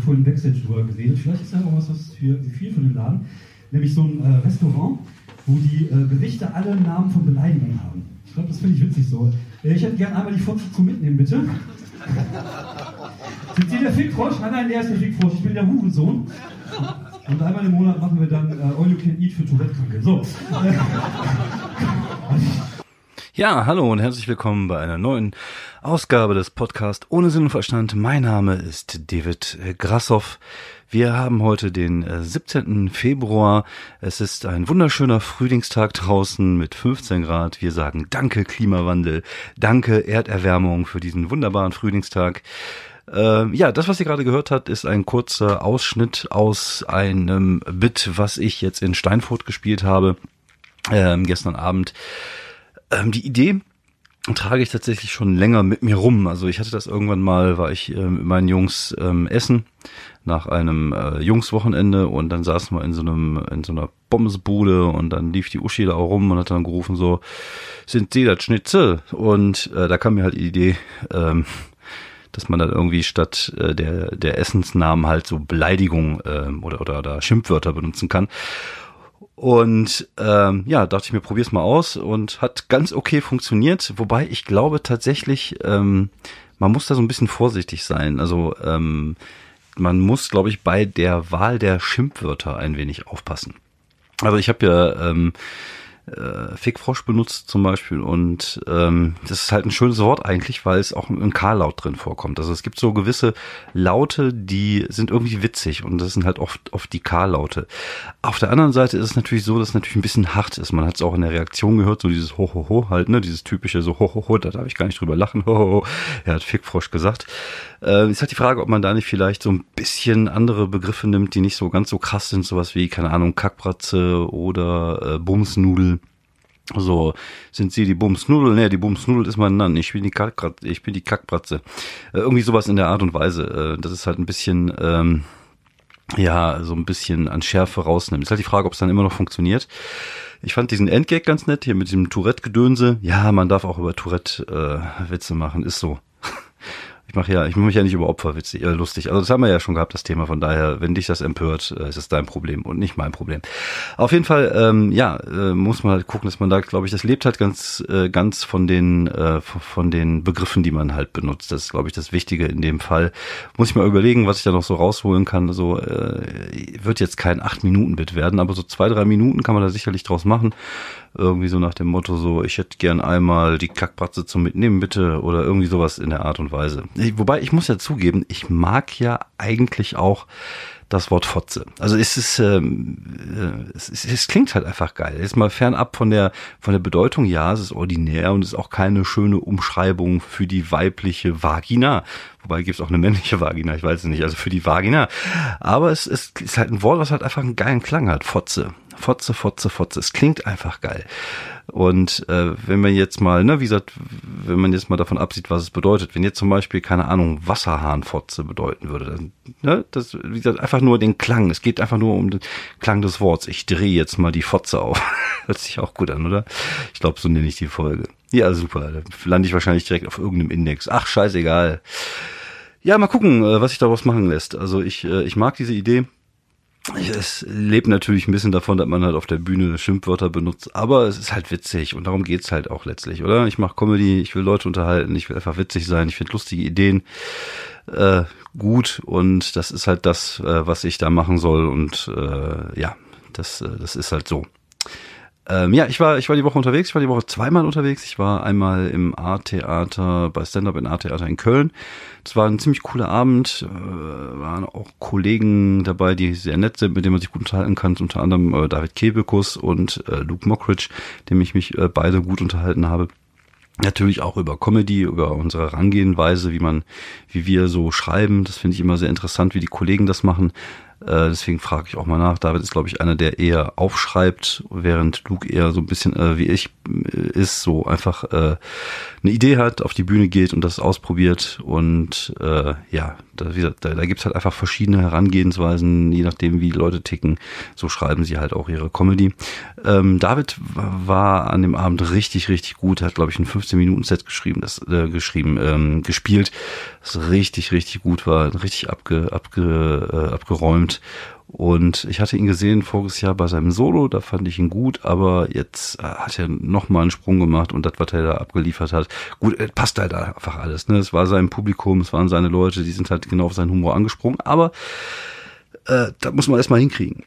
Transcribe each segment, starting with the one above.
ich vorhin Backstage drüber gesehen. Vielleicht ist ja auch was, was für viel von dem Laden. Nämlich so ein äh, Restaurant, wo die äh, Gerichte alle Namen von Beleidigungen haben. Ich glaube, das finde ich witzig so. Äh, ich hätte gerne einmal die Fotze zum Mitnehmen, bitte. Sind Sie der Fickfrosch? Nein, nein, der ist der Fickfrosch. Ich bin der Hurensohn. Und einmal im Monat machen wir dann äh, All You Can Eat für Tourette-Kranke. So. Ja, hallo und herzlich willkommen bei einer neuen Ausgabe des Podcasts Ohne Sinn und Verstand. Mein Name ist David Grassoff. Wir haben heute den 17. Äh, Februar. Es ist ein wunderschöner Frühlingstag draußen mit 15 Grad. Wir sagen Danke Klimawandel, Danke Erderwärmung für diesen wunderbaren Frühlingstag. Äh, ja, das, was ihr gerade gehört habt, ist ein kurzer Ausschnitt aus einem Bit, was ich jetzt in Steinfurt gespielt habe, äh, gestern Abend. Ähm, die Idee trage ich tatsächlich schon länger mit mir rum. Also ich hatte das irgendwann mal, war ich äh, mit meinen Jungs ähm, essen nach einem äh, Jungswochenende und dann saßen wir in so einem in so einer Bombsbude und dann lief die Uschi da auch rum und hat dann gerufen so sind Sie das Schnitzel und äh, da kam mir halt die Idee ähm, dass man dann irgendwie statt äh, der der Essensnamen halt so Beleidigung äh, oder, oder oder Schimpfwörter benutzen kann und ähm, ja, dachte ich mir, probier's mal aus und hat ganz okay funktioniert. Wobei ich glaube tatsächlich, ähm, man muss da so ein bisschen vorsichtig sein. Also ähm, man muss, glaube ich, bei der Wahl der Schimpfwörter ein wenig aufpassen. Also ich habe ja ähm, äh, Fickfrosch benutzt zum Beispiel und ähm, das ist halt ein schönes Wort eigentlich, weil es auch ein K-Laut drin vorkommt. Also es gibt so gewisse Laute, die sind irgendwie witzig und das sind halt oft, oft die K-Laute. Auf der anderen Seite ist es natürlich so, dass es natürlich ein bisschen hart ist. Man hat es auch in der Reaktion gehört, so dieses Ho Ho Ho halt, ne, dieses typische so Ho Ho Ho, da darf ich gar nicht drüber lachen, Ho Ho Ho. Er hat Fickfrosch gesagt. Äh, ist halt die Frage, ob man da nicht vielleicht so ein bisschen andere Begriffe nimmt, die nicht so ganz so krass sind, sowas wie, keine Ahnung, Kackbratze oder äh, Bumsnudel. So, sind Sie die Bumsnudel? Nee, die Bumsnudel ist mein Nann. Ich bin die Kackbratze. Ich bin die Kackbratze. Äh, irgendwie sowas in der Art und Weise. Äh, das ist halt ein bisschen, ähm, ja, so ein bisschen an Schärfe rausnimmt. Ist halt die Frage, ob es dann immer noch funktioniert. Ich fand diesen Endgag ganz nett, hier mit diesem Tourette-Gedönse. Ja, man darf auch über Tourette äh, Witze machen, ist so. Ich mache ja, ich mache mich ja nicht über Opfer witzig, äh, lustig. Also das haben wir ja schon gehabt, das Thema. Von daher, wenn dich das empört, äh, ist es dein Problem und nicht mein Problem. Auf jeden Fall, ähm, ja, äh, muss man halt gucken, dass man da, glaube ich, das lebt halt ganz, äh, ganz von den, äh, von den Begriffen, die man halt benutzt. Das ist, glaube ich, das Wichtige in dem Fall. Muss ich mal überlegen, was ich da noch so rausholen kann. Also äh, wird jetzt kein acht Minuten Bit werden, aber so zwei, drei Minuten kann man da sicherlich draus machen. Irgendwie so nach dem Motto so, ich hätte gern einmal die Kackbratze zum Mitnehmen bitte oder irgendwie sowas in der Art und Weise. Wobei ich muss ja zugeben, ich mag ja eigentlich auch das Wort Fotze. Also es ist, ähm, äh, es, es, es klingt halt einfach geil. Jetzt mal fernab von der von der Bedeutung, ja, es ist ordinär und es ist auch keine schöne Umschreibung für die weibliche Vagina. Wobei gibt es auch eine männliche Vagina, ich weiß es nicht, also für die Vagina. Aber es, es ist halt ein Wort, was halt einfach einen geilen Klang hat. Fotze. Fotze, Fotze, Fotze. Es klingt einfach geil. Und äh, wenn man jetzt mal, ne, wie gesagt, wenn man jetzt mal davon absieht, was es bedeutet, wenn jetzt zum Beispiel, keine Ahnung, Wasserhahnfotze bedeuten würde, dann, ne, das, wie gesagt, einfach nur den Klang. Es geht einfach nur um den Klang des Wortes. Ich drehe jetzt mal die Fotze auf. Hört sich auch gut an, oder? Ich glaube, so nenne ich die Folge. Ja, super. Da lande ich wahrscheinlich direkt auf irgendeinem Index. Ach, scheißegal. Ja, mal gucken, äh, was sich daraus machen lässt. Also ich, äh, ich mag diese Idee es lebt natürlich ein bisschen davon, dass man halt auf der Bühne Schimpfwörter benutzt, aber es ist halt witzig und darum geht's halt auch letztlich, oder? Ich mache Comedy, ich will Leute unterhalten, ich will einfach witzig sein, ich finde lustige Ideen äh, gut und das ist halt das, äh, was ich da machen soll und äh, ja, das, äh, das ist halt so. Ähm, ja, ich war, ich war die Woche unterwegs. Ich war die Woche zweimal unterwegs. Ich war einmal im A-Theater, bei Stand-Up in A-Theater in Köln. Es war ein ziemlich cooler Abend. Äh, waren auch Kollegen dabei, die sehr nett sind, mit denen man sich gut unterhalten kann. Unter anderem äh, David Kebekus und äh, Luke Mockridge, dem ich mich äh, beide gut unterhalten habe. Natürlich auch über Comedy, über unsere Herangehenweise, wie man, wie wir so schreiben. Das finde ich immer sehr interessant, wie die Kollegen das machen. Äh, deswegen frage ich auch mal nach. David ist, glaube ich, einer, der eher aufschreibt, während Luke eher so ein bisschen äh, wie ich äh, ist, so einfach äh, eine Idee hat, auf die Bühne geht und das ausprobiert. Und äh, ja, da, da, da gibt es halt einfach verschiedene Herangehensweisen, je nachdem, wie die Leute ticken. So schreiben sie halt auch ihre Comedy. Ähm, David war an dem Abend richtig, richtig gut. Hat, glaube ich, ein 15-Minuten-Set geschrieben, das äh, geschrieben, ähm, gespielt, das richtig, richtig gut war, richtig abge, abge, äh, abgeräumt. Und ich hatte ihn gesehen voriges Jahr bei seinem Solo, da fand ich ihn gut, aber jetzt äh, hat er nochmal einen Sprung gemacht und das, was er da abgeliefert hat, gut, passt halt einfach alles. Ne? Es war sein Publikum, es waren seine Leute, die sind halt genau auf seinen Humor angesprungen, aber äh, da muss man erstmal hinkriegen.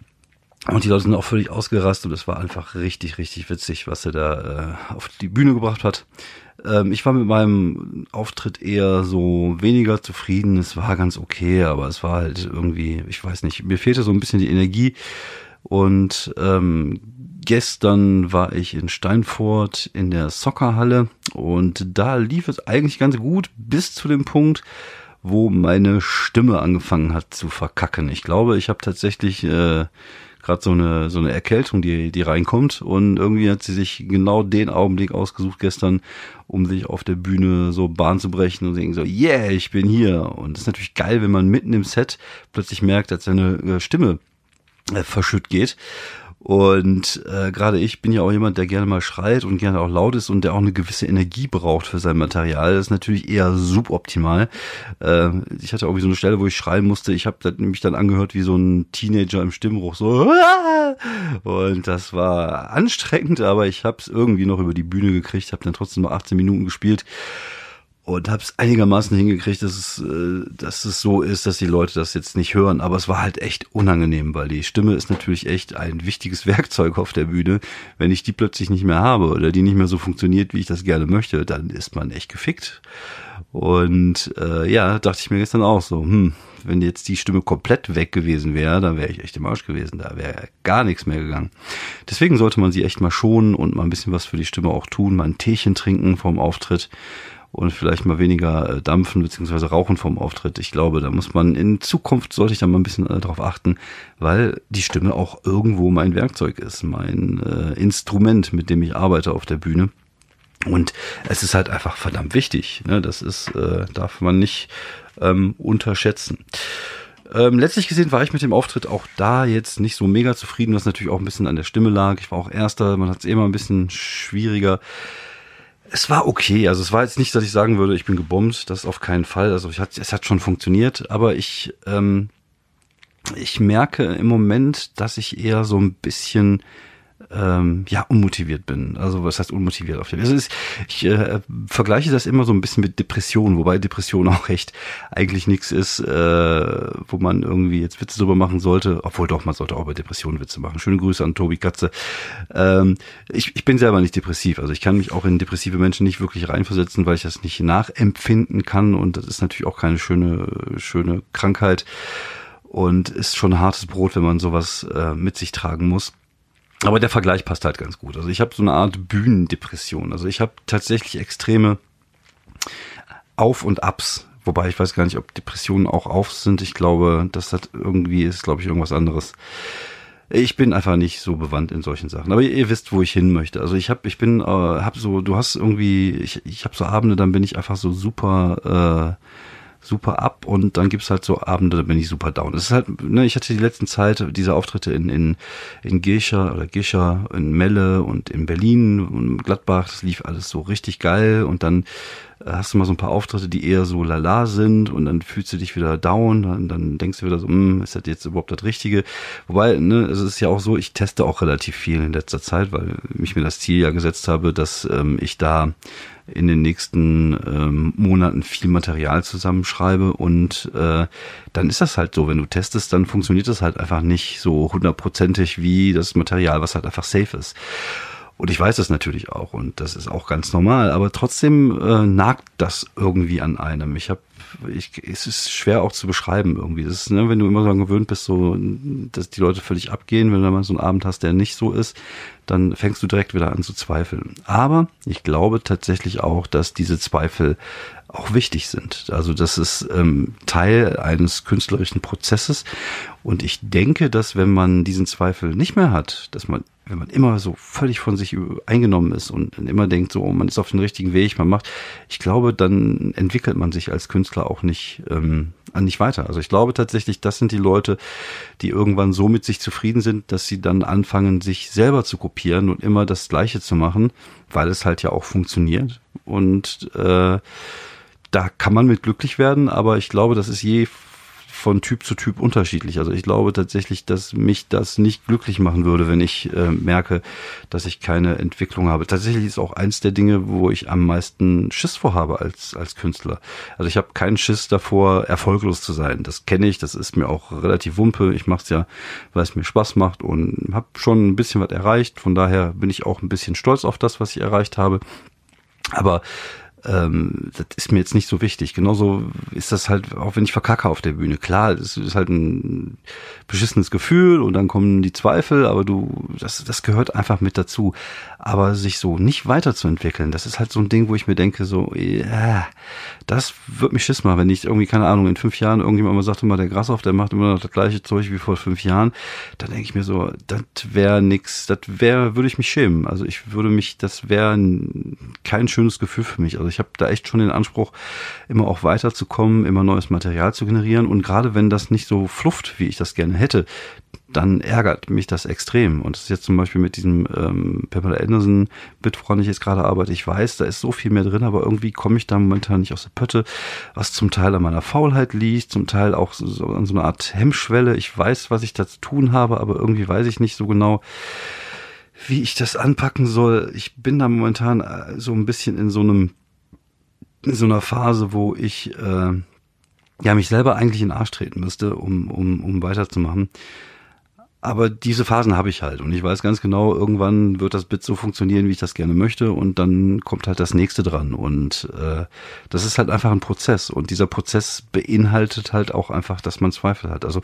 Und die Leute sind auch völlig ausgerastet und es war einfach richtig, richtig witzig, was er da äh, auf die Bühne gebracht hat. Ähm, ich war mit meinem Auftritt eher so weniger zufrieden. Es war ganz okay, aber es war halt irgendwie, ich weiß nicht, mir fehlte so ein bisschen die Energie. Und ähm, gestern war ich in Steinfurt in der Soccerhalle und da lief es eigentlich ganz gut bis zu dem Punkt, wo meine Stimme angefangen hat zu verkacken. Ich glaube, ich habe tatsächlich äh, gerade so eine so eine Erkältung, die die reinkommt. Und irgendwie hat sie sich genau den Augenblick ausgesucht gestern, um sich auf der Bühne so Bahn zu brechen und so yeah, ich bin hier. Und das ist natürlich geil, wenn man mitten im Set plötzlich merkt, dass seine äh, Stimme äh, verschütt geht und äh, gerade ich bin ja auch jemand, der gerne mal schreit und gerne auch laut ist und der auch eine gewisse Energie braucht für sein Material. Das ist natürlich eher suboptimal. Äh, ich hatte irgendwie so eine Stelle, wo ich schreien musste. Ich habe mich dann angehört wie so ein Teenager im Stimmbruch. So und das war anstrengend, aber ich habe es irgendwie noch über die Bühne gekriegt. Habe dann trotzdem noch 18 Minuten gespielt und habe es einigermaßen hingekriegt, dass es, äh, dass es so ist, dass die Leute das jetzt nicht hören. Aber es war halt echt unangenehm, weil die Stimme ist natürlich echt ein wichtiges Werkzeug auf der Bühne. Wenn ich die plötzlich nicht mehr habe oder die nicht mehr so funktioniert, wie ich das gerne möchte, dann ist man echt gefickt. Und äh, ja, dachte ich mir gestern auch so, hm, wenn jetzt die Stimme komplett weg gewesen wäre, dann wäre ich echt im Arsch gewesen. Da wäre gar nichts mehr gegangen. Deswegen sollte man sie echt mal schonen und mal ein bisschen was für die Stimme auch tun, mal ein Teechen trinken vorm Auftritt und vielleicht mal weniger äh, dampfen bzw. rauchen vom Auftritt. Ich glaube, da muss man in Zukunft sollte ich da mal ein bisschen äh, drauf achten, weil die Stimme auch irgendwo mein Werkzeug ist, mein äh, Instrument, mit dem ich arbeite auf der Bühne. Und es ist halt einfach verdammt wichtig. Ne? Das ist, äh, darf man nicht ähm, unterschätzen. Ähm, letztlich gesehen war ich mit dem Auftritt auch da jetzt nicht so mega zufrieden, was natürlich auch ein bisschen an der Stimme lag. Ich war auch Erster, man hat es immer ein bisschen schwieriger es war okay. Also es war jetzt nicht, dass ich sagen würde, ich bin gebombt. Das auf keinen Fall. Also ich hat, es hat schon funktioniert. Aber ich, ähm, ich merke im Moment, dass ich eher so ein bisschen ähm, ja unmotiviert bin. Also was heißt unmotiviert auf dem? Also ist, ich äh, vergleiche das immer so ein bisschen mit Depression, wobei Depression auch echt eigentlich nichts ist, äh, wo man irgendwie jetzt Witze drüber machen sollte. Obwohl doch, man sollte auch bei Depressionen Witze machen. Schöne Grüße an Tobi Katze. Ähm, ich, ich bin selber nicht depressiv, also ich kann mich auch in depressive Menschen nicht wirklich reinversetzen, weil ich das nicht nachempfinden kann und das ist natürlich auch keine schöne schöne Krankheit und ist schon hartes Brot, wenn man sowas äh, mit sich tragen muss. Aber der Vergleich passt halt ganz gut. Also ich habe so eine Art Bühnendepression. Also ich habe tatsächlich extreme Auf und Abs. Wobei ich weiß gar nicht, ob Depressionen auch auf sind. Ich glaube, das hat irgendwie ist, glaube ich, irgendwas anderes. Ich bin einfach nicht so bewandt in solchen Sachen. Aber ihr, ihr wisst, wo ich hin möchte. Also ich habe, ich bin, äh, hab so, du hast irgendwie, ich, ich habe so Abende, dann bin ich einfach so super. Äh, super ab und dann gibt's halt so Abende, da bin ich super down. Es ist halt, ne, ich hatte die letzten Zeit diese Auftritte in, in, in Gescher oder Gescher, in Melle und in Berlin und Gladbach, das lief alles so richtig geil und dann hast du mal so ein paar Auftritte, die eher so lala sind und dann fühlst du dich wieder down, dann, dann denkst du wieder so, hm, ist das jetzt überhaupt das Richtige? Wobei, ne, es ist ja auch so, ich teste auch relativ viel in letzter Zeit, weil ich mir das Ziel ja gesetzt habe, dass ähm, ich da in den nächsten ähm, Monaten viel Material zusammenschreibe und äh, dann ist das halt so, wenn du testest, dann funktioniert das halt einfach nicht so hundertprozentig wie das Material, was halt einfach safe ist. Und ich weiß das natürlich auch und das ist auch ganz normal, aber trotzdem äh, nagt das irgendwie an einem. Ich habe ich, es ist schwer auch zu beschreiben irgendwie. Das ist, ne, wenn du immer so gewöhnt bist, so, dass die Leute völlig abgehen, wenn du mal so einen Abend hast, der nicht so ist, dann fängst du direkt wieder an zu zweifeln. Aber ich glaube tatsächlich auch, dass diese Zweifel auch wichtig sind. Also das ist ähm, Teil eines künstlerischen Prozesses. Und ich denke, dass wenn man diesen Zweifel nicht mehr hat, dass man wenn man immer so völlig von sich eingenommen ist und immer denkt, so, man ist auf dem richtigen Weg, man macht, ich glaube, dann entwickelt man sich als Künstler auch nicht, ähm, nicht weiter. Also ich glaube tatsächlich, das sind die Leute, die irgendwann so mit sich zufrieden sind, dass sie dann anfangen, sich selber zu kopieren und immer das Gleiche zu machen, weil es halt ja auch funktioniert. Und äh, da kann man mit glücklich werden, aber ich glaube, das ist je von Typ zu Typ unterschiedlich. Also ich glaube tatsächlich, dass mich das nicht glücklich machen würde, wenn ich äh, merke, dass ich keine Entwicklung habe. Tatsächlich ist auch eins der Dinge, wo ich am meisten Schiss vorhabe als, als Künstler. Also ich habe keinen Schiss davor, erfolglos zu sein. Das kenne ich, das ist mir auch relativ wumpe. Ich mache es ja, weil es mir Spaß macht und habe schon ein bisschen was erreicht. Von daher bin ich auch ein bisschen stolz auf das, was ich erreicht habe. Aber ähm, das ist mir jetzt nicht so wichtig. Genauso ist das halt, auch wenn ich verkacke auf der Bühne. Klar, es ist halt ein beschissenes Gefühl und dann kommen die Zweifel, aber du, das, das gehört einfach mit dazu. Aber sich so nicht weiterzuentwickeln, das ist halt so ein Ding, wo ich mir denke, so, ja, das wird mich schiss machen, wenn ich irgendwie, keine Ahnung, in fünf Jahren irgendjemand mal sagt, immer der Grashoff, der macht immer noch das gleiche Zeug wie vor fünf Jahren, dann denke ich mir so, das wäre nix, das wäre, würde ich mich schämen. Also ich würde mich, das wäre kein schönes Gefühl für mich. Also ich habe da echt schon den Anspruch, immer auch weiterzukommen, immer neues Material zu generieren. Und gerade wenn das nicht so flufft, wie ich das gerne hätte, dann ärgert mich das extrem. Und das ist jetzt zum Beispiel mit diesem ähm, Pamela Anderson Bit, woran ich jetzt gerade arbeite. Ich weiß, da ist so viel mehr drin, aber irgendwie komme ich da momentan nicht aus der Pötte, was zum Teil an meiner Faulheit liegt, zum Teil auch so an so einer Art Hemmschwelle. Ich weiß, was ich da zu tun habe, aber irgendwie weiß ich nicht so genau, wie ich das anpacken soll. Ich bin da momentan äh, so ein bisschen in so einem in so einer Phase, wo ich äh, ja mich selber eigentlich in den Arsch treten müsste, um, um, um weiterzumachen. Aber diese Phasen habe ich halt und ich weiß ganz genau, irgendwann wird das Bit so funktionieren, wie ich das gerne möchte und dann kommt halt das nächste dran und äh, das ist halt einfach ein Prozess und dieser Prozess beinhaltet halt auch einfach, dass man Zweifel hat. Also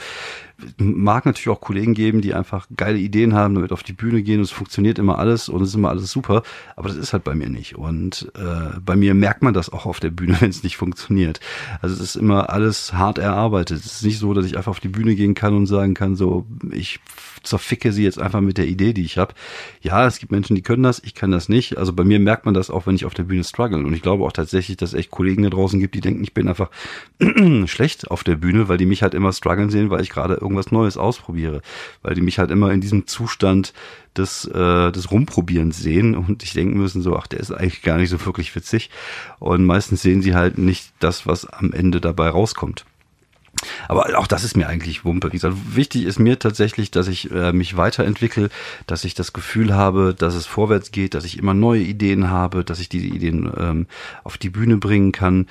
mag natürlich auch Kollegen geben, die einfach geile Ideen haben, damit auf die Bühne gehen und es funktioniert immer alles und es ist immer alles super, aber das ist halt bei mir nicht und äh, bei mir merkt man das auch auf der Bühne, wenn es nicht funktioniert. Also es ist immer alles hart erarbeitet. Es ist nicht so, dass ich einfach auf die Bühne gehen kann und sagen kann, so ich zerficke sie jetzt einfach mit der Idee, die ich habe. Ja, es gibt Menschen, die können das, ich kann das nicht. Also bei mir merkt man das auch, wenn ich auf der Bühne struggle. Und ich glaube auch tatsächlich, dass es echt Kollegen da draußen gibt, die denken, ich bin einfach schlecht auf der Bühne, weil die mich halt immer strugglen sehen, weil ich gerade irgendwas Neues ausprobiere. Weil die mich halt immer in diesem Zustand des, äh, des Rumprobierens sehen und ich denken müssen so, ach, der ist eigentlich gar nicht so wirklich witzig. Und meistens sehen sie halt nicht das, was am Ende dabei rauskommt. Aber auch das ist mir eigentlich Wumpe. Wie gesagt, wichtig ist mir tatsächlich, dass ich äh, mich weiterentwickle, dass ich das Gefühl habe, dass es vorwärts geht, dass ich immer neue Ideen habe, dass ich diese Ideen ähm, auf die Bühne bringen kann.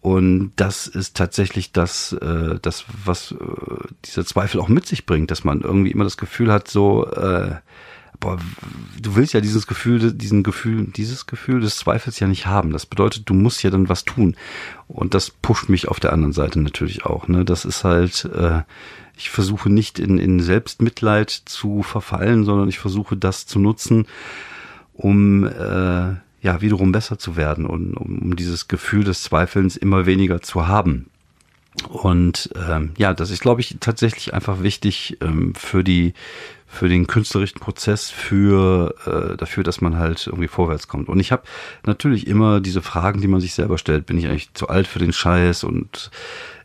Und das ist tatsächlich das, äh, das was äh, dieser Zweifel auch mit sich bringt, dass man irgendwie immer das Gefühl hat, so, äh, boah, du willst ja dieses Gefühl, diesen Gefühl, dieses Gefühl des Zweifels ja nicht haben. Das bedeutet, du musst ja dann was tun. Und das pusht mich auf der anderen Seite natürlich auch. Ne? Das ist halt, äh, ich versuche nicht in, in Selbstmitleid zu verfallen, sondern ich versuche das zu nutzen, um äh, ja wiederum besser zu werden und um, dieses Gefühl des Zweifelns immer weniger zu haben. Und ähm, ja, das ist, glaube ich, tatsächlich einfach wichtig ähm, für die für den künstlerischen Prozess, für äh, dafür, dass man halt irgendwie vorwärts kommt. Und ich habe natürlich immer diese Fragen, die man sich selber stellt. Bin ich eigentlich zu alt für den Scheiß? Und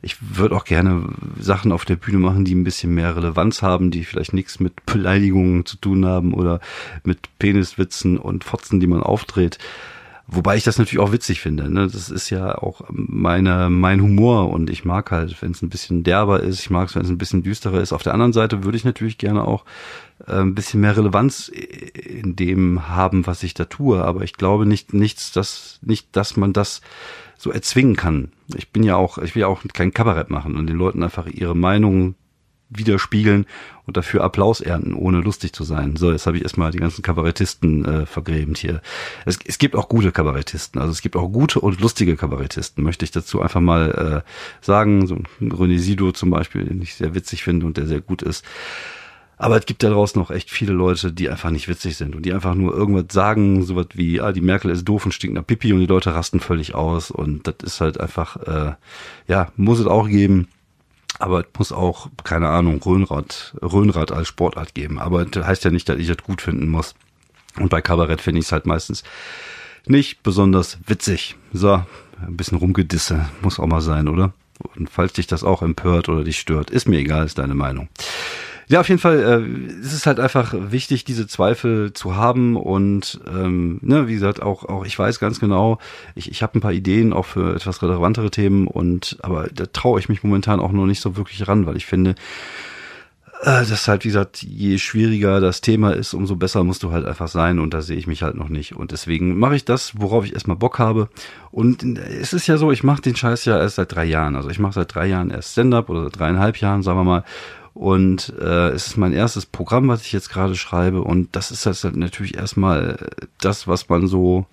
ich würde auch gerne Sachen auf der Bühne machen, die ein bisschen mehr Relevanz haben, die vielleicht nichts mit Beleidigungen zu tun haben oder mit Peniswitzen und Fotzen, die man aufdreht. Wobei ich das natürlich auch witzig finde. Ne? Das ist ja auch meine, mein Humor und ich mag halt, wenn es ein bisschen derber ist, ich mag es, wenn es ein bisschen düsterer ist. Auf der anderen Seite würde ich natürlich gerne auch äh, ein bisschen mehr Relevanz in dem haben, was ich da tue. Aber ich glaube nicht, nichts, dass, nicht, dass man das so erzwingen kann. Ich bin ja auch, ich will ja auch kein Kabarett machen und den Leuten einfach ihre Meinung widerspiegeln und dafür Applaus ernten, ohne lustig zu sein. So, jetzt habe ich erstmal die ganzen Kabarettisten äh, vergrämt hier. Es, es gibt auch gute Kabarettisten, also es gibt auch gute und lustige Kabarettisten, möchte ich dazu einfach mal äh, sagen. So René Sido zum Beispiel, den ich sehr witzig finde und der sehr gut ist. Aber es gibt da draußen noch echt viele Leute, die einfach nicht witzig sind und die einfach nur irgendwas sagen, sowas wie, ah, die Merkel ist doof und stinkt nach Pipi und die Leute rasten völlig aus und das ist halt einfach, äh, ja, muss es auch geben. Aber es muss auch, keine Ahnung, Röhnrad, Röhnrad als Sportart geben. Aber das heißt ja nicht, dass ich das gut finden muss. Und bei Kabarett finde ich es halt meistens nicht besonders witzig. So, ein bisschen rumgedisse, muss auch mal sein, oder? Und falls dich das auch empört oder dich stört, ist mir egal, ist deine Meinung. Ja, auf jeden Fall äh, ist es halt einfach wichtig, diese Zweifel zu haben und ähm, ne, wie gesagt, auch auch ich weiß ganz genau, ich, ich habe ein paar Ideen auch für etwas relevantere Themen und aber da traue ich mich momentan auch noch nicht so wirklich ran, weil ich finde, äh, das halt, wie gesagt, je schwieriger das Thema ist, umso besser musst du halt einfach sein und da sehe ich mich halt noch nicht. Und deswegen mache ich das, worauf ich erstmal Bock habe. Und es ist ja so, ich mache den Scheiß ja erst seit drei Jahren. Also ich mache seit drei Jahren erst Stand-up oder seit dreieinhalb Jahren, sagen wir mal. Und äh, es ist mein erstes Programm, was ich jetzt gerade schreibe. Und das ist halt natürlich erstmal das, was man so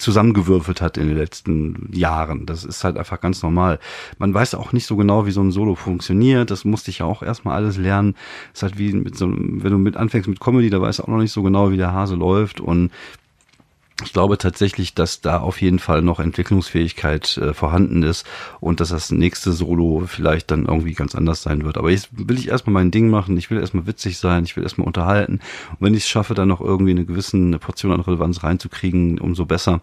zusammengewürfelt hat in den letzten Jahren. Das ist halt einfach ganz normal. Man weiß auch nicht so genau, wie so ein Solo funktioniert. Das musste ich ja auch erstmal alles lernen. Das ist halt wie mit so, wenn du mit anfängst mit Comedy, da weißt du auch noch nicht so genau, wie der Hase läuft. Und ich glaube tatsächlich, dass da auf jeden Fall noch Entwicklungsfähigkeit äh, vorhanden ist und dass das nächste Solo vielleicht dann irgendwie ganz anders sein wird. Aber jetzt will ich erstmal mein Ding machen, ich will erstmal witzig sein, ich will erstmal unterhalten. Und wenn ich es schaffe, dann noch irgendwie eine gewisse Portion an Relevanz reinzukriegen, umso besser.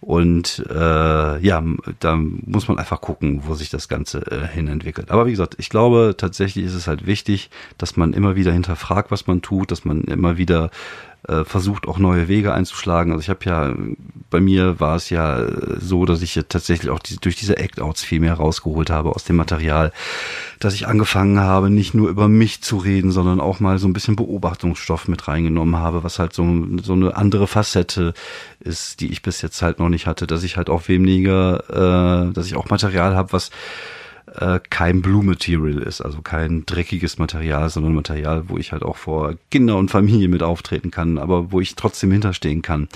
Und äh, ja, da muss man einfach gucken, wo sich das Ganze äh, hin entwickelt. Aber wie gesagt, ich glaube tatsächlich ist es halt wichtig, dass man immer wieder hinterfragt, was man tut, dass man immer wieder äh, versucht auch neue Wege einzuschlagen. Also ich habe ja, bei mir war es ja so, dass ich ja tatsächlich auch die, durch diese Act-Outs viel mehr rausgeholt habe aus dem Material, dass ich angefangen habe, nicht nur über mich zu reden, sondern auch mal so ein bisschen Beobachtungsstoff mit reingenommen habe, was halt so, so eine andere Facette ist, die ich bis jetzt halt noch nicht hatte, dass ich halt auch weniger, äh, dass ich auch Material habe, was äh, kein Blue Material ist, also kein dreckiges Material, sondern Material, wo ich halt auch vor Kinder und Familie mit auftreten kann, aber wo ich trotzdem hinterstehen kann.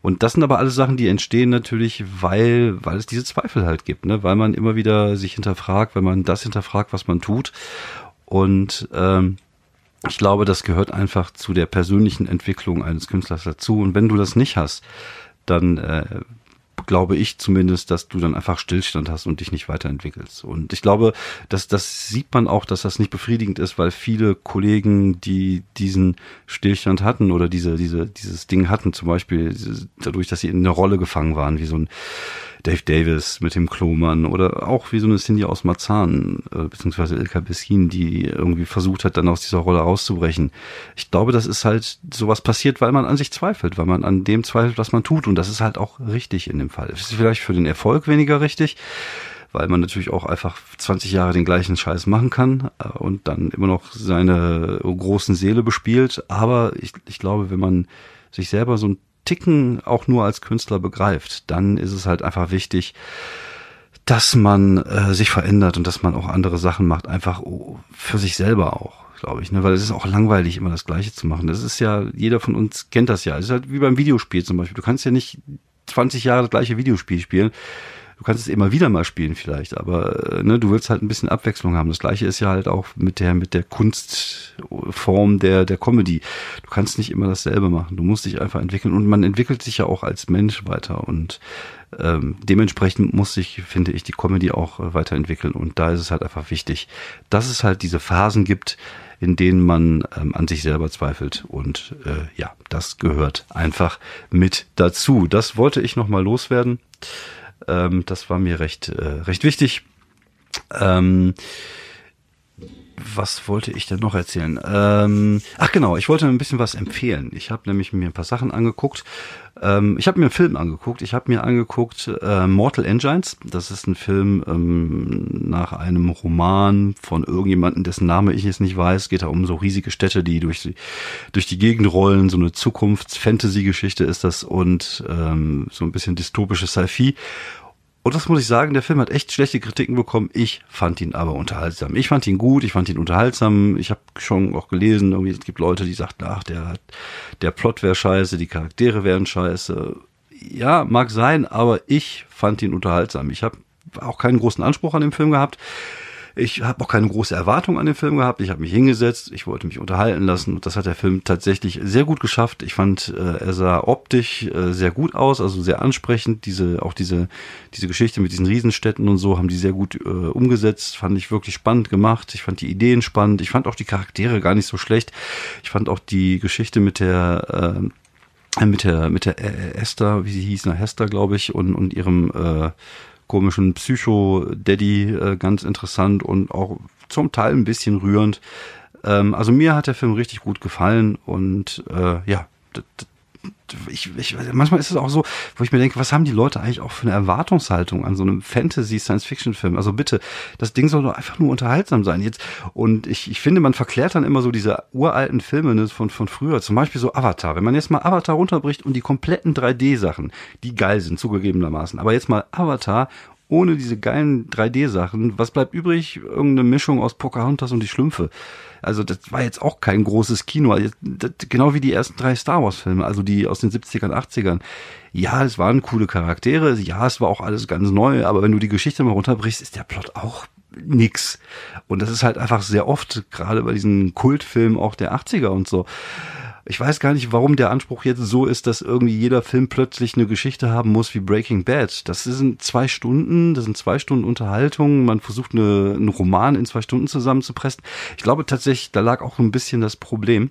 Und das sind aber alles Sachen, die entstehen natürlich, weil, weil es diese Zweifel halt gibt, ne? weil man immer wieder sich hinterfragt, wenn man das hinterfragt, was man tut. Und ähm, ich glaube, das gehört einfach zu der persönlichen Entwicklung eines Künstlers dazu. Und wenn du das nicht hast, dann äh, glaube ich zumindest, dass du dann einfach Stillstand hast und dich nicht weiterentwickelst. Und ich glaube, dass das sieht man auch, dass das nicht befriedigend ist, weil viele Kollegen, die diesen Stillstand hatten oder diese, diese, dieses Ding hatten, zum Beispiel dadurch, dass sie in eine Rolle gefangen waren, wie so ein Dave Davis mit dem Klomann oder auch wie so eine Cindy aus Marzahn, äh, beziehungsweise Ilka Bessin, die irgendwie versucht hat, dann aus dieser Rolle rauszubrechen. Ich glaube, das ist halt sowas passiert, weil man an sich zweifelt, weil man an dem zweifelt, was man tut. Und das ist halt auch richtig in dem Fall. Das ist vielleicht für den Erfolg weniger richtig, weil man natürlich auch einfach 20 Jahre den gleichen Scheiß machen kann äh, und dann immer noch seine großen Seele bespielt. Aber ich, ich glaube, wenn man sich selber so ein Ticken auch nur als Künstler begreift, dann ist es halt einfach wichtig, dass man äh, sich verändert und dass man auch andere Sachen macht, einfach für sich selber auch, glaube ich, ne? weil es ist auch langweilig, immer das Gleiche zu machen. Das ist ja, jeder von uns kennt das ja. Es ist halt wie beim Videospiel zum Beispiel. Du kannst ja nicht 20 Jahre das gleiche Videospiel spielen. Du kannst es immer wieder mal spielen vielleicht, aber äh, ne, du willst halt ein bisschen Abwechslung haben. Das gleiche ist ja halt auch mit der mit der Kunstform der der Comedy. Du kannst nicht immer dasselbe machen. Du musst dich einfach entwickeln und man entwickelt sich ja auch als Mensch weiter und ähm, dementsprechend muss sich, finde ich, die Comedy auch äh, weiterentwickeln und da ist es halt einfach wichtig, dass es halt diese Phasen gibt, in denen man ähm, an sich selber zweifelt. Und äh, ja, das gehört einfach mit dazu. Das wollte ich nochmal loswerden. Ähm, das war mir recht, äh, recht wichtig. Ähm, was wollte ich denn noch erzählen? Ähm, ach genau, ich wollte ein bisschen was empfehlen. Ich habe nämlich mir ein paar Sachen angeguckt. Ähm, ich habe mir einen Film angeguckt. Ich habe mir angeguckt äh, Mortal Engines. Das ist ein Film ähm, nach einem Roman von irgendjemanden, dessen Name ich jetzt nicht weiß. Geht da um so riesige Städte, die durch die, durch die Gegend rollen. So eine Zukunfts-Fantasy-Geschichte ist das und ähm, so ein bisschen dystopische Sci-Fi. Und das muss ich sagen, der Film hat echt schlechte Kritiken bekommen. Ich fand ihn aber unterhaltsam. Ich fand ihn gut, ich fand ihn unterhaltsam. Ich habe schon auch gelesen, irgendwie, es gibt Leute, die sagten, ach, der, der Plot wäre scheiße, die Charaktere wären scheiße. Ja, mag sein, aber ich fand ihn unterhaltsam. Ich habe auch keinen großen Anspruch an den Film gehabt. Ich habe auch keine große Erwartung an den Film gehabt. Ich habe mich hingesetzt, ich wollte mich unterhalten lassen und das hat der Film tatsächlich sehr gut geschafft. Ich fand, äh, er sah optisch äh, sehr gut aus, also sehr ansprechend. Diese auch diese diese Geschichte mit diesen Riesenstädten und so haben die sehr gut äh, umgesetzt. Fand ich wirklich spannend gemacht. Ich fand die Ideen spannend. Ich fand auch die Charaktere gar nicht so schlecht. Ich fand auch die Geschichte mit der äh, mit der mit der Esther, wie sie hieß, na Hester, glaube ich, und und ihrem äh, komischen Psycho-Daddy äh, ganz interessant und auch zum Teil ein bisschen rührend. Ähm, also mir hat der Film richtig gut gefallen und äh, ja, ich, ich, manchmal ist es auch so, wo ich mir denke, was haben die Leute eigentlich auch für eine Erwartungshaltung an so einem Fantasy-Science-Fiction-Film? Also bitte, das Ding soll doch einfach nur unterhaltsam sein. Jetzt, und ich, ich finde, man verklärt dann immer so diese uralten Filme ne, von, von früher, zum Beispiel so Avatar. Wenn man jetzt mal Avatar runterbricht und die kompletten 3D-Sachen, die geil sind, zugegebenermaßen, aber jetzt mal Avatar ohne diese geilen 3D-Sachen, was bleibt übrig? Irgendeine Mischung aus Pocahontas und die Schlümpfe. Also das war jetzt auch kein großes Kino. Genau wie die ersten drei Star Wars-Filme, also die aus den 70ern, 80ern. Ja, es waren coole Charaktere, ja, es war auch alles ganz neu, aber wenn du die Geschichte mal runterbrichst, ist der Plot auch nix. Und das ist halt einfach sehr oft, gerade bei diesen Kultfilmen auch der 80er und so ich weiß gar nicht, warum der Anspruch jetzt so ist, dass irgendwie jeder Film plötzlich eine Geschichte haben muss wie Breaking Bad. Das sind zwei Stunden, das sind zwei Stunden Unterhaltung. Man versucht eine, einen Roman in zwei Stunden zusammenzupressen. Ich glaube tatsächlich, da lag auch ein bisschen das Problem.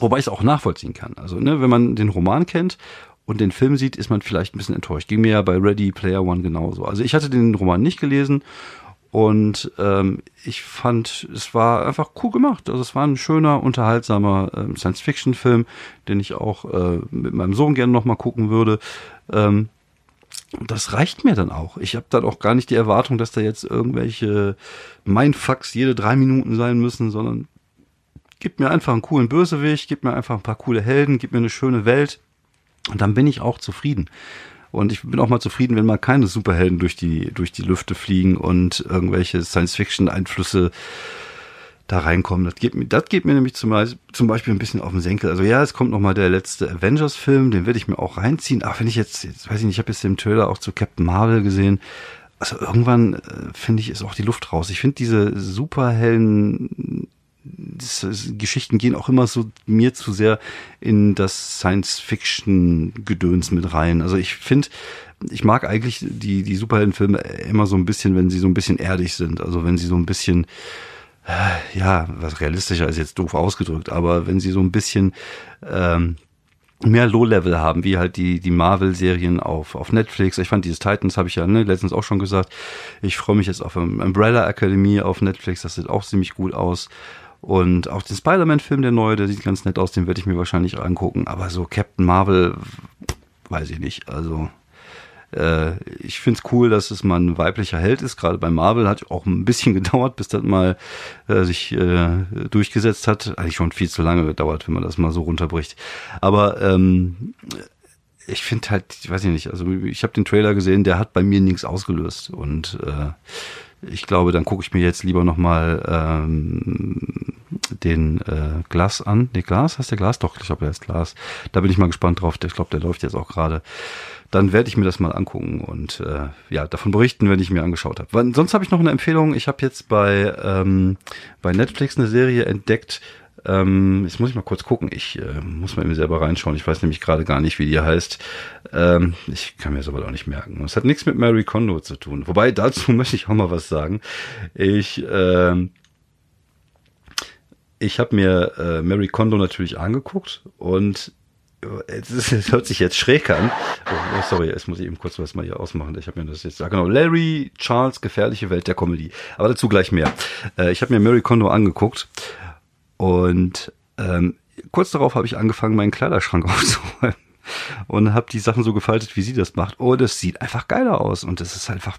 Wobei ich es auch nachvollziehen kann. Also, ne, wenn man den Roman kennt und den Film sieht, ist man vielleicht ein bisschen enttäuscht. Ging mir ja bei Ready Player One genauso. Also ich hatte den Roman nicht gelesen und ähm, ich fand, es war einfach cool gemacht. Also es war ein schöner, unterhaltsamer ähm, Science-Fiction-Film, den ich auch äh, mit meinem Sohn gerne nochmal gucken würde. Ähm, das reicht mir dann auch. Ich habe dann auch gar nicht die Erwartung, dass da jetzt irgendwelche Mindfucks jede drei Minuten sein müssen, sondern gib mir einfach einen coolen Bösewicht, gib mir einfach ein paar coole Helden, gib mir eine schöne Welt und dann bin ich auch zufrieden. Und ich bin auch mal zufrieden, wenn mal keine Superhelden durch die, durch die Lüfte fliegen und irgendwelche Science-Fiction-Einflüsse da reinkommen. Das geht mir, das geht mir nämlich zum, zum Beispiel ein bisschen auf den Senkel. Also ja, es kommt noch mal der letzte Avengers-Film, den werde ich mir auch reinziehen. Ach, wenn ich jetzt, jetzt weiß ich nicht, ich habe jetzt den Trailer auch zu Captain Marvel gesehen. Also irgendwann äh, finde ich ist auch die Luft raus. Ich finde diese Superhelden das, das, Geschichten gehen auch immer so mir zu sehr in das Science-Fiction-Gedöns mit rein. Also ich finde, ich mag eigentlich die, die Superheldenfilme immer so ein bisschen, wenn sie so ein bisschen erdig sind. Also wenn sie so ein bisschen, äh, ja, was realistischer ist jetzt doof ausgedrückt, aber wenn sie so ein bisschen ähm, mehr Low-Level haben, wie halt die, die Marvel-Serien auf, auf Netflix. Ich fand dieses Titans, habe ich ja ne, letztens auch schon gesagt. Ich freue mich jetzt auf Umbrella Academy auf Netflix, das sieht auch ziemlich gut aus. Und auch den Spider-Man-Film, der neue, der sieht ganz nett aus, den werde ich mir wahrscheinlich angucken. Aber so Captain Marvel, weiß ich nicht. Also äh, ich finde es cool, dass es mal ein weiblicher Held ist. Gerade bei Marvel hat auch ein bisschen gedauert, bis das mal äh, sich äh, durchgesetzt hat. Eigentlich schon viel zu lange gedauert, wenn man das mal so runterbricht. Aber ähm, ich finde halt, ich weiß nicht, also ich habe den Trailer gesehen, der hat bei mir nichts ausgelöst. Und äh, ich glaube, dann gucke ich mir jetzt lieber nochmal ähm, den äh, Glas an. Nee, Glas? Heißt der Glas? Doch, ich glaube, der ist Glas. Da bin ich mal gespannt drauf. Ich glaube, der läuft jetzt auch gerade. Dann werde ich mir das mal angucken und äh, ja, davon berichten, wenn ich mir angeschaut habe. Sonst habe ich noch eine Empfehlung. Ich habe jetzt bei, ähm, bei Netflix eine Serie entdeckt, ähm, jetzt muss ich mal kurz gucken. Ich äh, muss mal eben selber reinschauen. Ich weiß nämlich gerade gar nicht, wie die heißt. Ähm, ich kann mir aber auch nicht merken. Es hat nichts mit Mary Kondo zu tun. Wobei, dazu möchte ich auch mal was sagen. Ich, äh, ich habe mir äh, Mary Kondo natürlich angeguckt und es, ist, es hört sich jetzt schräg an. Oh, oh, sorry, jetzt muss ich eben kurz was mal hier ausmachen. Ich habe mir das jetzt, ja genau, Larry Charles, gefährliche Welt der Comedy. Aber dazu gleich mehr. Äh, ich habe mir Mary Kondo angeguckt und ähm, kurz darauf habe ich angefangen, meinen Kleiderschrank aufzuräumen und habe die Sachen so gefaltet, wie sie das macht. Oh, das sieht einfach geiler aus und das ist einfach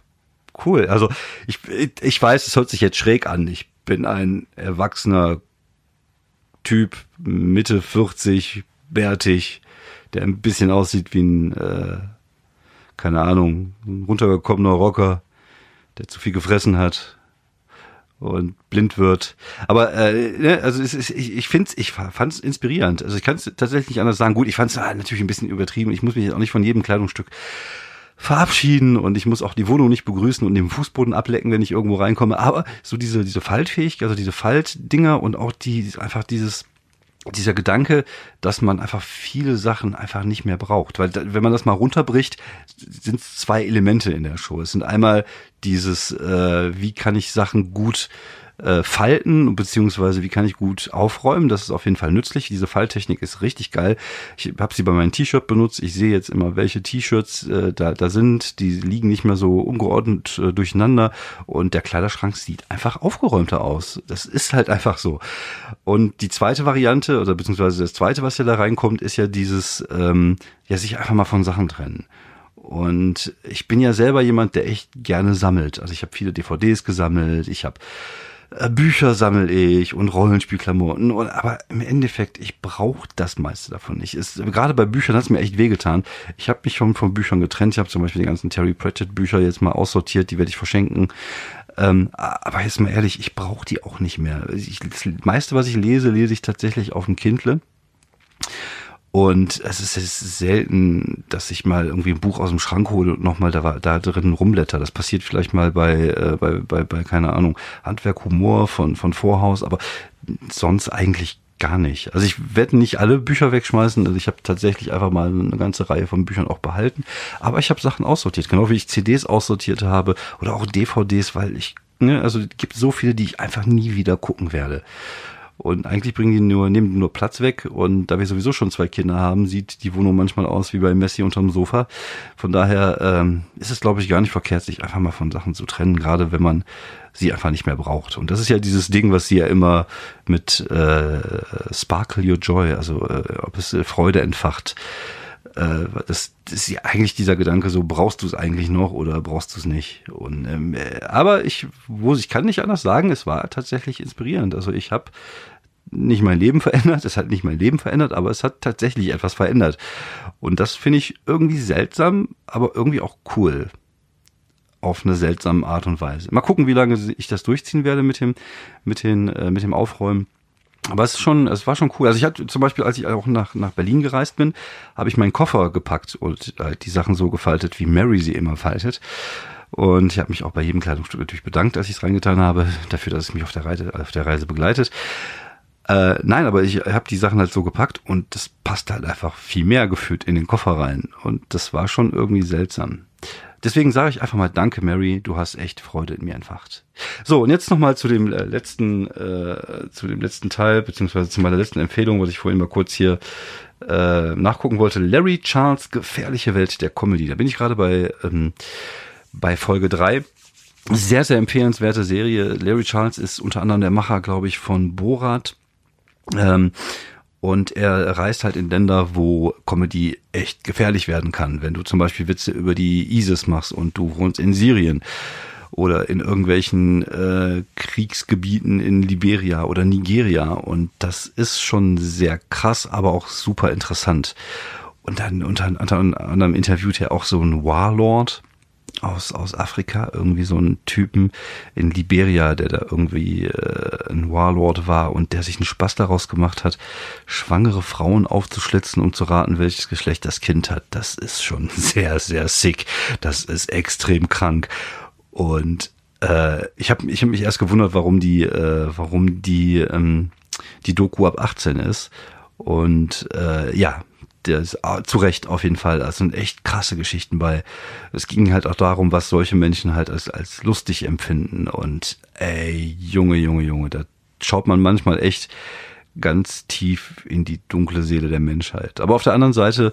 cool. Also ich, ich weiß, es hört sich jetzt schräg an. Ich bin ein erwachsener Typ, Mitte 40, bärtig, der ein bisschen aussieht wie ein äh, keine Ahnung, ein runtergekommener Rocker, der zu viel gefressen hat und blind wird. Aber äh, ne, also es ist, ich, ich finde ich fand es inspirierend. Also ich kann es tatsächlich nicht anders sagen. Gut, ich fand es ah, natürlich ein bisschen übertrieben. Ich muss mich auch nicht von jedem Kleidungsstück verabschieden und ich muss auch die Wohnung nicht begrüßen und den Fußboden ablecken, wenn ich irgendwo reinkomme. Aber so diese, diese Faltfähigkeit, also diese Faltdinger und auch die, einfach dieses, dieser Gedanke, dass man einfach viele Sachen einfach nicht mehr braucht. Weil wenn man das mal runterbricht, sind es zwei Elemente in der Show. Es sind einmal dieses, äh, wie kann ich Sachen gut äh, falten, beziehungsweise wie kann ich gut aufräumen. Das ist auf jeden Fall nützlich. Diese Falttechnik ist richtig geil. Ich habe sie bei meinem T-Shirt benutzt. Ich sehe jetzt immer, welche T-Shirts äh, da, da sind. Die liegen nicht mehr so ungeordnet äh, durcheinander und der Kleiderschrank sieht einfach aufgeräumter aus. Das ist halt einfach so. Und die zweite Variante, oder beziehungsweise das zweite, was ja da reinkommt, ist ja dieses, ähm, ja, sich einfach mal von Sachen trennen. Und ich bin ja selber jemand, der echt gerne sammelt. Also ich habe viele DVDs gesammelt, ich habe Bücher sammel ich und Rollenspielklamotten. Und, aber im Endeffekt, ich brauche das meiste davon nicht. Ist, gerade bei Büchern hat es mir echt wehgetan. Ich habe mich schon von Büchern getrennt. Ich habe zum Beispiel die ganzen Terry Pratchett Bücher jetzt mal aussortiert. Die werde ich verschenken. Ähm, aber jetzt mal ehrlich, ich brauche die auch nicht mehr. Ich, das meiste, was ich lese, lese ich tatsächlich auf dem Kindle. Und es ist, selten, dass ich mal irgendwie ein Buch aus dem Schrank hole und nochmal da, da drin rumblätter. Das passiert vielleicht mal bei, äh, bei, bei, bei, keine Ahnung, Handwerk, Humor von, von Vorhaus, aber sonst eigentlich gar nicht. Also ich werde nicht alle Bücher wegschmeißen. Also ich habe tatsächlich einfach mal eine ganze Reihe von Büchern auch behalten. Aber ich habe Sachen aussortiert, genau wie ich CDs aussortiert habe oder auch DVDs, weil ich, ne, also es gibt so viele, die ich einfach nie wieder gucken werde. Und eigentlich bringen die nur, nehmen die nur Platz weg. Und da wir sowieso schon zwei Kinder haben, sieht die Wohnung manchmal aus wie bei Messi unterm Sofa. Von daher ähm, ist es, glaube ich, gar nicht verkehrt, sich einfach mal von Sachen zu trennen, gerade wenn man sie einfach nicht mehr braucht. Und das ist ja dieses Ding, was sie ja immer mit äh, Sparkle Your Joy, also äh, ob es äh, Freude entfacht, äh, das, das ist ja eigentlich dieser Gedanke so, brauchst du es eigentlich noch oder brauchst du es nicht? Und ähm, äh, aber ich, wo ich kann nicht anders sagen, es war tatsächlich inspirierend. Also ich habe nicht mein Leben verändert, es hat nicht mein Leben verändert, aber es hat tatsächlich etwas verändert. Und das finde ich irgendwie seltsam, aber irgendwie auch cool. Auf eine seltsame Art und Weise. Mal gucken, wie lange ich das durchziehen werde mit dem, mit den, äh, mit dem Aufräumen. Aber es ist schon, es war schon cool. Also ich hatte zum Beispiel, als ich auch nach, nach Berlin gereist bin, habe ich meinen Koffer gepackt und äh, die Sachen so gefaltet, wie Mary sie immer faltet. Und ich habe mich auch bei jedem Kleidungsstück natürlich bedankt, als ich es reingetan habe, dafür, dass es mich auf der Reise, auf der Reise begleitet. Äh, nein, aber ich habe die Sachen halt so gepackt und das passt halt einfach viel mehr gefühlt in den Koffer rein. Und das war schon irgendwie seltsam. Deswegen sage ich einfach mal Danke, Mary, du hast echt Freude in mir entfacht. So, und jetzt nochmal zu dem äh, letzten, äh, zu dem letzten Teil, beziehungsweise zu meiner letzten Empfehlung, was ich vorhin mal kurz hier äh, nachgucken wollte. Larry Charles, gefährliche Welt der Comedy. Da bin ich gerade bei, ähm, bei Folge drei. Sehr, sehr empfehlenswerte Serie. Larry Charles ist unter anderem der Macher, glaube ich, von Borat. Ähm, und er reist halt in Länder, wo Comedy echt gefährlich werden kann. Wenn du zum Beispiel Witze über die ISIS machst und du wohnst in Syrien oder in irgendwelchen äh, Kriegsgebieten in Liberia oder Nigeria. Und das ist schon sehr krass, aber auch super interessant. Und dann unter, unter anderem interviewt er auch so einen Warlord aus, aus Afrika, irgendwie so einen Typen in Liberia, der da irgendwie äh, ein Warlord war und der sich einen Spaß daraus gemacht hat, schwangere Frauen aufzuschlitzen, um zu raten, welches Geschlecht das Kind hat. Das ist schon sehr, sehr sick. Das ist extrem krank. Und äh, ich habe ich hab mich erst gewundert, warum die, äh, warum die, ähm, die Doku ab 18 ist. Und äh, ja, ist ah, zu Recht auf jeden Fall. Das sind echt krasse Geschichten bei. Es ging halt auch darum, was solche Menschen halt als, als lustig empfinden. Und ey, Junge, Junge, Junge, da schaut man manchmal echt ganz tief in die dunkle Seele der Menschheit. Aber auf der anderen Seite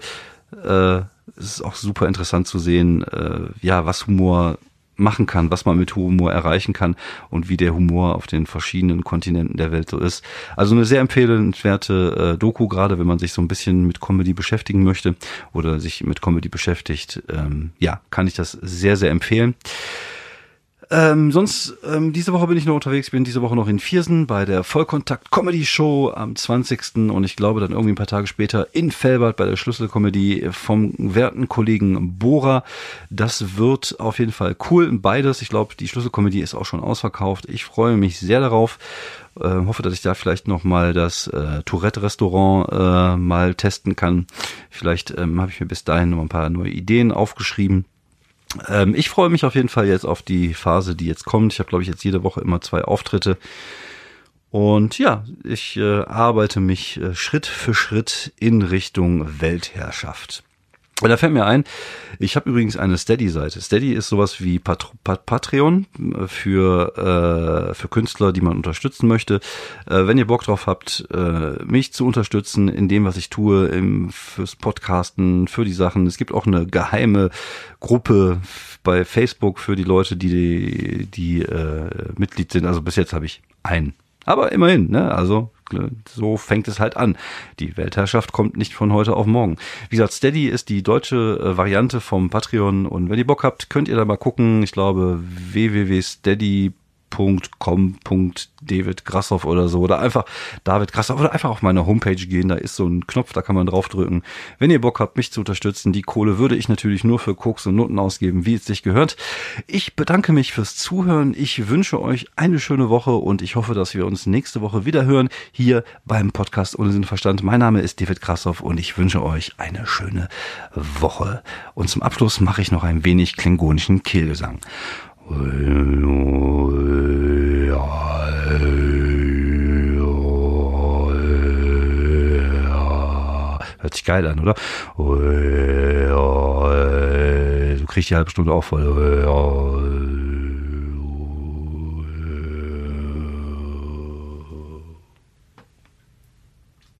äh, ist es auch super interessant zu sehen, äh, ja, was Humor machen kann, was man mit Humor erreichen kann und wie der Humor auf den verschiedenen Kontinenten der Welt so ist. Also eine sehr empfehlenswerte äh, Doku, gerade wenn man sich so ein bisschen mit Comedy beschäftigen möchte oder sich mit Comedy beschäftigt. Ähm, ja, kann ich das sehr, sehr empfehlen. Ähm, sonst, ähm, diese Woche bin ich noch unterwegs, bin diese Woche noch in Viersen bei der Vollkontakt Comedy Show am 20. und ich glaube dann irgendwie ein paar Tage später in Felbert bei der Schlüsselcomedy vom werten Kollegen Bora. Das wird auf jeden Fall cool, beides. Ich glaube, die Schlüsselcomedy ist auch schon ausverkauft. Ich freue mich sehr darauf. Äh, hoffe, dass ich da vielleicht noch mal das äh, Tourette-Restaurant äh, mal testen kann. Vielleicht ähm, habe ich mir bis dahin noch ein paar neue Ideen aufgeschrieben. Ähm, ich freue mich auf jeden Fall jetzt auf die Phase, die jetzt kommt. Ich habe, glaube ich, jetzt jede Woche immer zwei Auftritte. Und ja, ich äh, arbeite mich äh, Schritt für Schritt in Richtung Weltherrschaft. Und da fällt mir ein, ich habe übrigens eine Steady-Seite. Steady ist sowas wie Pat Pat Patreon äh, für, äh, für Künstler, die man unterstützen möchte. Äh, wenn ihr Bock drauf habt, äh, mich zu unterstützen in dem, was ich tue, im, fürs Podcasten, für die Sachen. Es gibt auch eine geheime Gruppe bei Facebook für die Leute, die, die äh, Mitglied sind. Also bis jetzt habe ich einen. Aber immerhin, ne? Also so fängt es halt an. Die Weltherrschaft kommt nicht von heute auf morgen. Wie gesagt, Steady ist die deutsche äh, Variante vom Patreon und wenn ihr Bock habt, könnt ihr da mal gucken. Ich glaube www.steady.com David Grassoff oder so oder einfach David Grassoff oder einfach auf meine Homepage gehen, da ist so ein Knopf, da kann man draufdrücken. Wenn ihr Bock habt, mich zu unterstützen, die Kohle würde ich natürlich nur für Koks und Noten ausgeben, wie es sich gehört. Ich bedanke mich fürs Zuhören. Ich wünsche euch eine schöne Woche und ich hoffe, dass wir uns nächste Woche wieder hören hier beim Podcast ohne Sinn Verstand. Mein Name ist David Grassoff und ich wünsche euch eine schöne Woche. Und zum Abschluss mache ich noch ein wenig klingonischen Kehlgesang. Hört sich geil an, oder? Du kriegst die halbe Stunde auch voll.